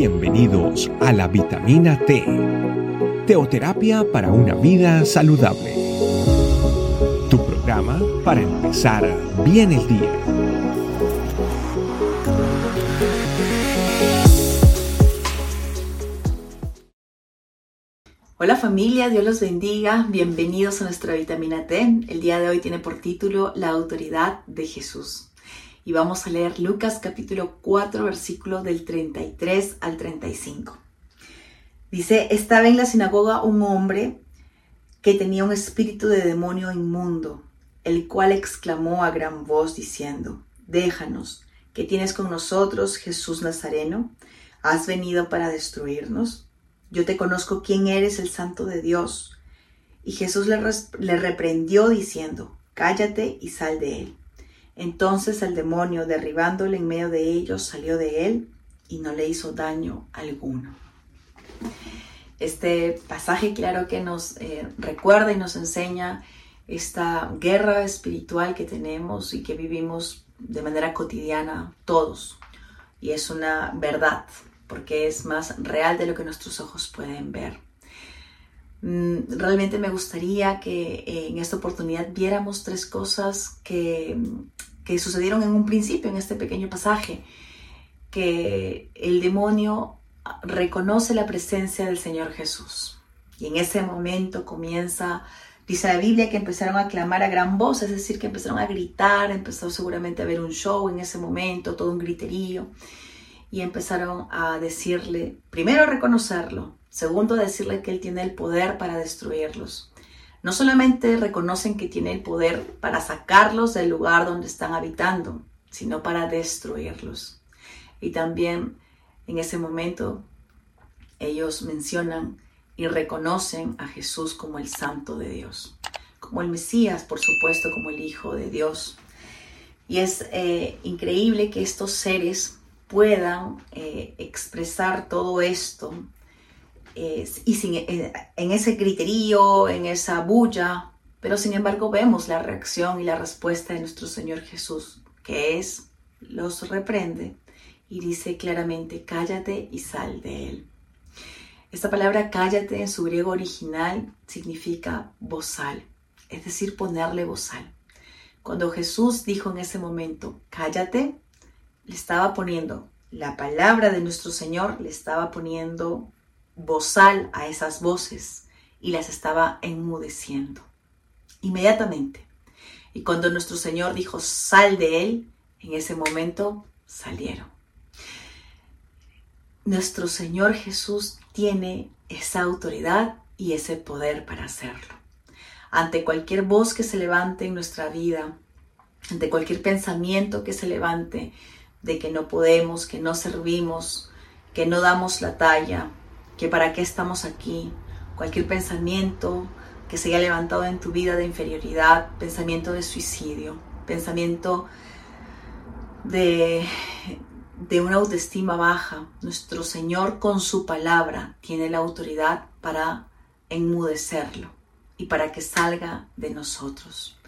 Bienvenidos a la vitamina T, teoterapia para una vida saludable. Tu programa para empezar bien el día. Hola familia, Dios los bendiga. Bienvenidos a nuestra vitamina T. El día de hoy tiene por título La autoridad de Jesús y vamos a leer Lucas capítulo 4 versículo del 33 al 35. Dice, estaba en la sinagoga un hombre que tenía un espíritu de demonio inmundo, el cual exclamó a gran voz diciendo, déjanos, que tienes con nosotros, Jesús Nazareno? ¿Has venido para destruirnos? Yo te conozco quién eres el santo de Dios. Y Jesús le reprendió diciendo, cállate y sal de él. Entonces el demonio, derribándole en medio de ellos, salió de él y no le hizo daño alguno. Este pasaje claro que nos eh, recuerda y nos enseña esta guerra espiritual que tenemos y que vivimos de manera cotidiana todos. Y es una verdad, porque es más real de lo que nuestros ojos pueden ver. Mm, realmente me gustaría que en esta oportunidad viéramos tres cosas que que sucedieron en un principio, en este pequeño pasaje, que el demonio reconoce la presencia del Señor Jesús. Y en ese momento comienza, dice la Biblia, que empezaron a clamar a gran voz, es decir, que empezaron a gritar, empezó seguramente a haber un show en ese momento, todo un griterío, y empezaron a decirle, primero reconocerlo, segundo decirle que Él tiene el poder para destruirlos no solamente reconocen que tiene el poder para sacarlos del lugar donde están habitando, sino para destruirlos. Y también en ese momento ellos mencionan y reconocen a Jesús como el Santo de Dios, como el Mesías, por supuesto, como el Hijo de Dios. Y es eh, increíble que estos seres puedan eh, expresar todo esto y sin, eh, en ese criterio, en esa bulla, pero sin embargo vemos la reacción y la respuesta de nuestro Señor Jesús, que es, los reprende y dice claramente, cállate y sal de él. Esta palabra cállate en su griego original significa bozal, es decir, ponerle bozal. Cuando Jesús dijo en ese momento, cállate, le estaba poniendo la palabra de nuestro Señor, le estaba poniendo bozal a esas voces y las estaba enmudeciendo. Inmediatamente. Y cuando nuestro Señor dijo, sal de él, en ese momento salieron. Nuestro Señor Jesús tiene esa autoridad y ese poder para hacerlo. Ante cualquier voz que se levante en nuestra vida, ante cualquier pensamiento que se levante de que no podemos, que no servimos, que no damos la talla, que para qué estamos aquí, cualquier pensamiento que se haya levantado en tu vida de inferioridad, pensamiento de suicidio, pensamiento de, de una autoestima baja, nuestro Señor con su palabra tiene la autoridad para enmudecerlo y para que salga de nosotros.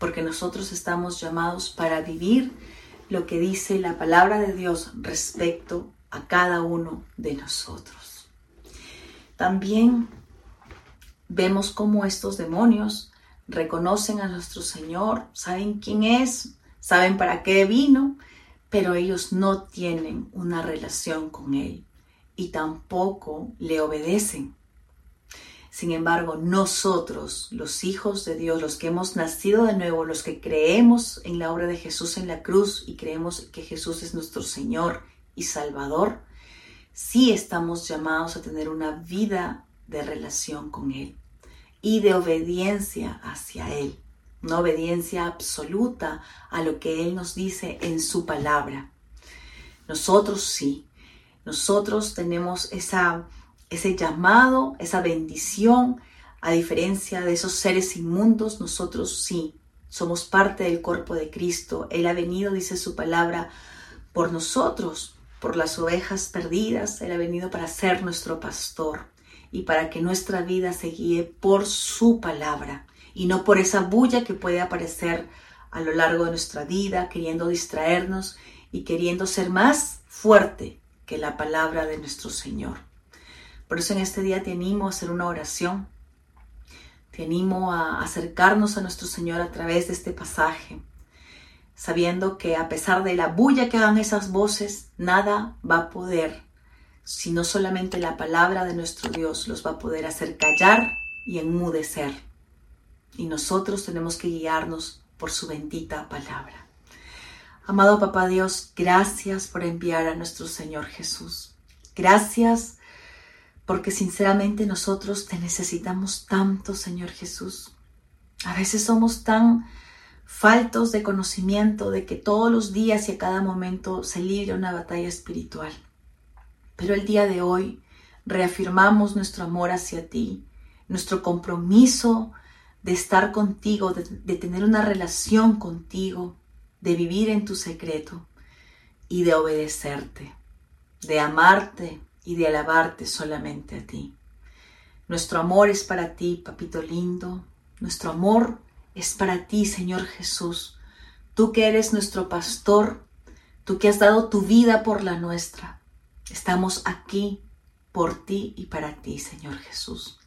Porque nosotros estamos llamados para vivir lo que dice la palabra de Dios respecto a cada uno de nosotros. También vemos cómo estos demonios reconocen a nuestro Señor, saben quién es, saben para qué vino, pero ellos no tienen una relación con Él y tampoco le obedecen. Sin embargo, nosotros, los hijos de Dios, los que hemos nacido de nuevo, los que creemos en la obra de Jesús en la cruz y creemos que Jesús es nuestro Señor y Salvador, sí estamos llamados a tener una vida de relación con Él y de obediencia hacia Él, una obediencia absoluta a lo que Él nos dice en su palabra. Nosotros sí, nosotros tenemos esa, ese llamado, esa bendición, a diferencia de esos seres inmundos, nosotros sí, somos parte del cuerpo de Cristo. Él ha venido, dice su palabra, por nosotros, por las ovejas perdidas. Él ha venido para ser nuestro pastor y para que nuestra vida se guíe por su palabra y no por esa bulla que puede aparecer a lo largo de nuestra vida, queriendo distraernos y queriendo ser más fuerte que la palabra de nuestro Señor. Por eso en este día te animo a hacer una oración. Te animo a acercarnos a nuestro Señor a través de este pasaje, sabiendo que a pesar de la bulla que hagan esas voces, nada va a poder, sino solamente la palabra de nuestro Dios los va a poder hacer callar y enmudecer. Y nosotros tenemos que guiarnos por su bendita palabra. Amado Papá Dios, gracias por enviar a nuestro Señor Jesús. Gracias porque sinceramente nosotros te necesitamos tanto, Señor Jesús. A veces somos tan faltos de conocimiento de que todos los días y a cada momento se libra una batalla espiritual. Pero el día de hoy reafirmamos nuestro amor hacia ti, nuestro compromiso de estar contigo, de, tener una relación contigo, de vivir en tu secreto y de obedecerte, de amarte y de alabarte solamente a ti. Nuestro amor es para ti, papito lindo. Nuestro amor es para ti, Señor Jesús. Tú que eres nuestro pastor, tú que has dado tu vida por la nuestra. Estamos aquí por ti y para ti, Señor Jesús.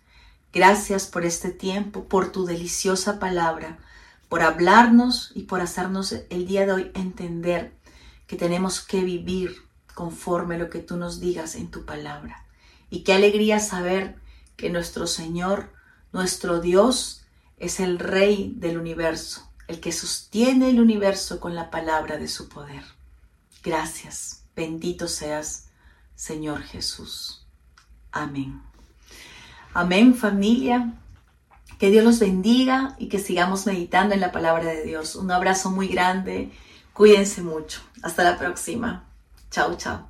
Gracias por este tiempo, por tu deliciosa palabra, por hablarnos y por hacernos el día de hoy entender que tenemos que vivir conforme lo que tú nos digas en tu palabra. Y qué alegría saber que nuestro Señor, nuestro Dios, es el Rey del universo, el que sostiene el universo con la palabra de su poder. Gracias, bendito seas, Señor Jesús. Amén. Amén familia. Que Dios los bendiga y que sigamos meditando en la palabra de Dios. Un abrazo muy grande. Cuídense mucho. Hasta la próxima. Chao, chao.